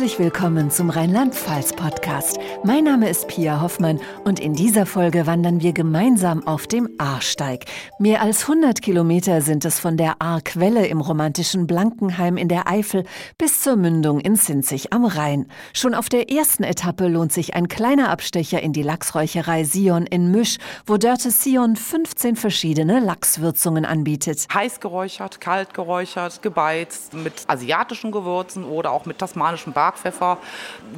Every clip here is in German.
Herzlich willkommen zum Rheinland-Pfalz-Podcast. Mein Name ist Pia Hoffmann und in dieser Folge wandern wir gemeinsam auf dem Ahrsteig. Mehr als 100 Kilometer sind es von der Ahrquelle im romantischen Blankenheim in der Eifel bis zur Mündung in Sinzig am Rhein. Schon auf der ersten Etappe lohnt sich ein kleiner Abstecher in die Lachsräucherei Sion in Misch, wo Dörte Sion 15 verschiedene Lachswürzungen anbietet. Heiß geräuchert, kalt geräuchert, gebeizt mit asiatischen Gewürzen oder auch mit tasmanischem Barkpfeffer,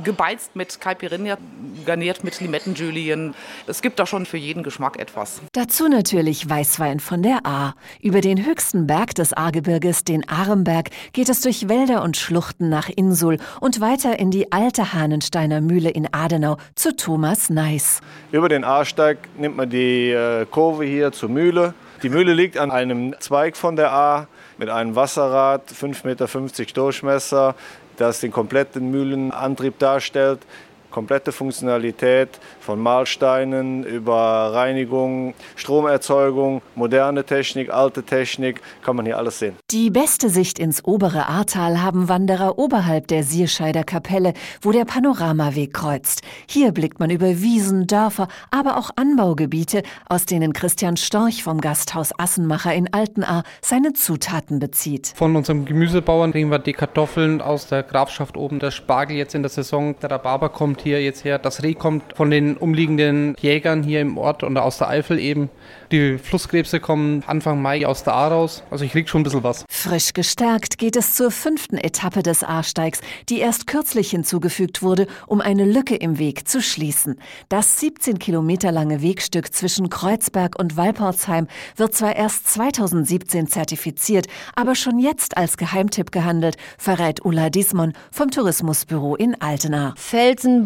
gebeizt mit Caipirinha, garniert mit Limettenjulien. Es gibt da schon für jeden Geschmack etwas. Dazu natürlich Weißwein von der Ahr. Über den höchsten Berg des Ahrgebirges, den Aremberg, geht es durch Wälder und Schluchten nach Insul und weiter in die alte Hahnensteiner Mühle in Adenau zu Thomas Neis. Über den Ahrsteig nimmt man die äh, Kurve hier zur Mühle. Die Mühle liegt an einem Zweig von der Ahr mit einem Wasserrad, 5,50 Meter Durchmesser, das den kompletten Mühlenantrieb darstellt komplette Funktionalität von Mahlsteinen über Reinigung, Stromerzeugung, moderne Technik, alte Technik, kann man hier alles sehen. Die beste Sicht ins obere Ahrtal haben Wanderer oberhalb der Sierscheider Kapelle, wo der Panoramaweg kreuzt. Hier blickt man über Wiesen, Dörfer, aber auch Anbaugebiete, aus denen Christian Storch vom Gasthaus Assenmacher in Altenahr seine Zutaten bezieht. Von unserem Gemüsebauern kriegen wir die Kartoffeln aus der Grafschaft oben, der Spargel jetzt in der Saison, der Rhabarber kommt hier jetzt her. Das Reh kommt von den umliegenden Jägern hier im Ort und aus der Eifel eben. Die Flusskrebse kommen Anfang Mai aus der Ahr raus. Also ich krieg schon ein bisschen was. Frisch gestärkt geht es zur fünften Etappe des Ahrsteigs, die erst kürzlich hinzugefügt wurde, um eine Lücke im Weg zu schließen. Das 17 Kilometer lange Wegstück zwischen Kreuzberg und Walportsheim wird zwar erst 2017 zertifiziert, aber schon jetzt als Geheimtipp gehandelt, verrät Ulla Dismon vom Tourismusbüro in Altena.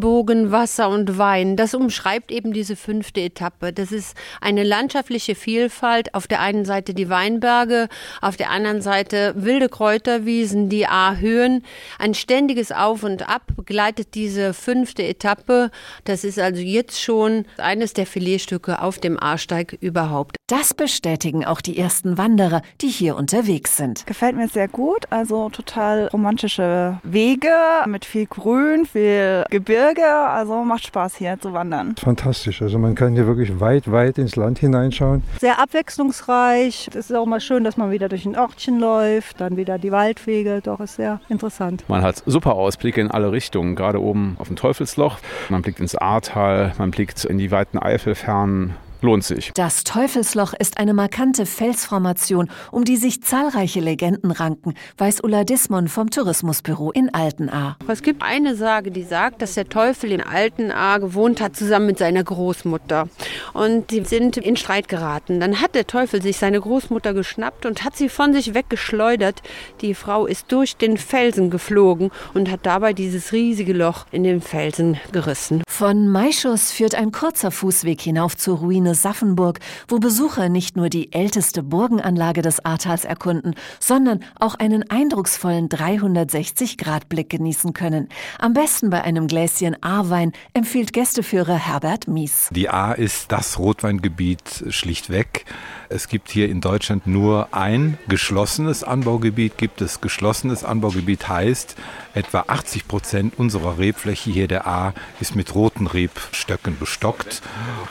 Felsenbogen, Wasser und Wein, das umschreibt eben diese fünfte Etappe. Das ist eine landschaftliche Vielfalt. Auf der einen Seite die Weinberge, auf der anderen Seite wilde Kräuterwiesen, die A-Höhen. Ein ständiges Auf und Ab begleitet diese fünfte Etappe. Das ist also jetzt schon eines der Filetstücke auf dem A-Steig überhaupt. Das bestätigen auch die ersten Wanderer, die hier unterwegs sind. Gefällt mir sehr gut. Also total romantische Wege mit viel Grün, viel Gebirge. Also macht Spaß hier zu wandern. Fantastisch. Also man kann hier wirklich weit, weit ins Land hineinschauen. Sehr abwechslungsreich. Es ist auch mal schön, dass man wieder durch ein Ortchen läuft, dann wieder die Waldwege. Doch ist sehr interessant. Man hat super Ausblicke in alle Richtungen, gerade oben auf dem Teufelsloch. Man blickt ins Ahrtal, man blickt in die weiten Eifelfernen lohnt sich. Das Teufelsloch ist eine markante Felsformation, um die sich zahlreiche Legenden ranken, weiß Ulla Dismon vom Tourismusbüro in Altenahr. Es gibt eine Sage, die sagt, dass der Teufel in Altenahr gewohnt hat, zusammen mit seiner Großmutter. Und die sind in Streit geraten. Dann hat der Teufel sich seine Großmutter geschnappt und hat sie von sich weggeschleudert. Die Frau ist durch den Felsen geflogen und hat dabei dieses riesige Loch in den Felsen gerissen. Von Maischus führt ein kurzer Fußweg hinauf zur Ruine Saffenburg, wo Besucher nicht nur die älteste Burgenanlage des Ahrtals erkunden, sondern auch einen eindrucksvollen 360-Grad-Blick genießen können. Am besten bei einem Gläschen Ahrwein empfiehlt Gästeführer Herbert Mies. Die Ahr ist das Rotweingebiet schlichtweg. Es gibt hier in Deutschland nur ein geschlossenes Anbaugebiet. Gibt es geschlossenes Anbaugebiet heißt, etwa 80 Prozent unserer Rebfläche hier der A ist mit roten Rebstöcken bestockt.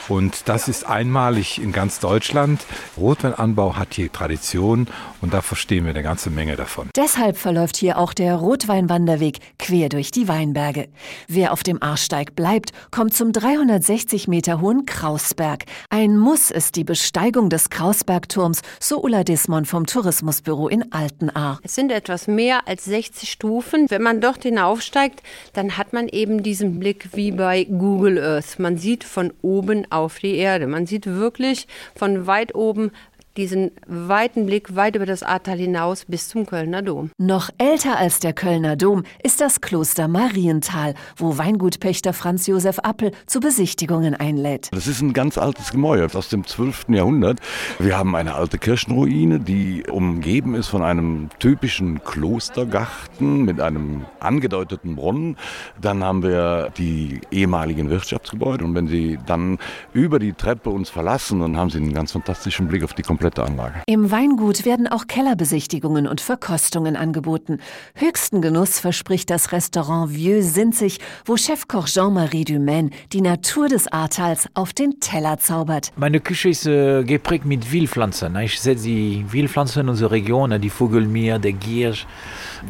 Und das ist einmalig in ganz Deutschland. Rotweinanbau hat hier Tradition und da verstehen wir eine ganze Menge davon. Deshalb verläuft hier auch der Rotweinwanderweg quer durch die Weinberge. Wer auf dem Arsteig bleibt, kommt zum 360 Meter hohen Krausberg. Ein Muss ist die Besteigung des Krausbergturms, so Ulla Dismon vom Tourismusbüro in Altenahr. Es sind etwas mehr als 60 Stufen. Wenn man dort hinaufsteigt, dann hat man eben diesen Blick wie bei Google Earth. Man sieht von oben auf die Erde. Man sieht wirklich von weit oben diesen weiten Blick weit über das Ahrtal hinaus bis zum Kölner Dom. Noch älter als der Kölner Dom ist das Kloster Marienthal, wo Weingutpächter Franz Josef Appel zu Besichtigungen einlädt. Das ist ein ganz altes Gemäuer aus dem 12. Jahrhundert. Wir haben eine alte Kirchenruine, die umgeben ist von einem typischen Klostergarten mit einem angedeuteten Brunnen. Dann haben wir die ehemaligen Wirtschaftsgebäude und wenn Sie dann über die Treppe uns verlassen, dann haben Sie einen ganz fantastischen Blick auf die komplette Anlage. Im Weingut werden auch Kellerbesichtigungen und Verkostungen angeboten. Höchsten Genuss verspricht das Restaurant Vieux Sinzig, wo Chefkoch Jean-Marie Dumaine die Natur des Ahrtals auf den Teller zaubert. Meine Küche ist äh, geprägt mit Wildpflanzen. Ich setze die Wildpflanzen in unserer Region, die Vogelmier, der Giersch,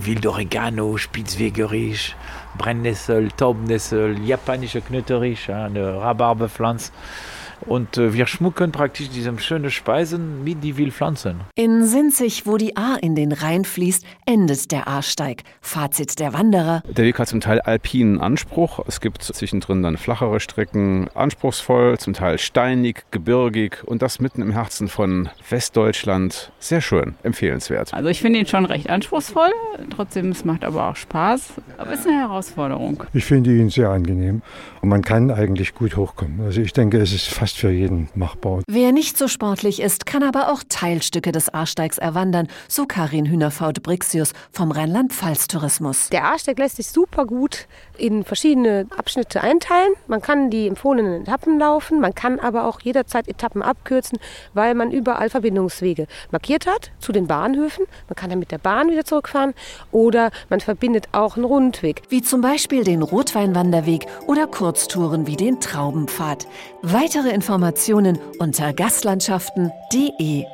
Wildoregano, Spitzwegerich, Brennnessel, Taubnessel, japanische Knöterich, eine Rhabarberpflanze. Und äh, wir schmucken praktisch diese schönen Speisen mit die Wildpflanzen. In Sinzig, wo die Ahr in den Rhein fließt, endet der Ahrsteig. Fazit der Wanderer. Der Weg hat zum Teil alpinen Anspruch. Es gibt zwischendrin dann flachere Strecken, anspruchsvoll, zum Teil steinig, gebirgig und das mitten im Herzen von Westdeutschland. Sehr schön, empfehlenswert. Also ich finde ihn schon recht anspruchsvoll. Trotzdem, es macht aber auch Spaß. Aber es ist eine Herausforderung. Ich finde ihn sehr angenehm und man kann eigentlich gut hochkommen. Also ich denke, es ist fast für jeden machbar. Wer nicht so sportlich ist, kann aber auch Teilstücke des Ahrsteigs erwandern, so Karin Hühnerfaut-Brixius vom Rheinland-Pfalz-Tourismus. Der Ahrsteig lässt sich super gut in verschiedene Abschnitte einteilen. Man kann die empfohlenen Etappen laufen, man kann aber auch jederzeit Etappen abkürzen, weil man überall Verbindungswege markiert hat zu den Bahnhöfen. Man kann dann mit der Bahn wieder zurückfahren oder man verbindet auch einen Rundweg. Wie zum Beispiel den Rotweinwanderweg oder Kurztouren wie den Traubenpfad. Weitere Informationen unter gastlandschaften.de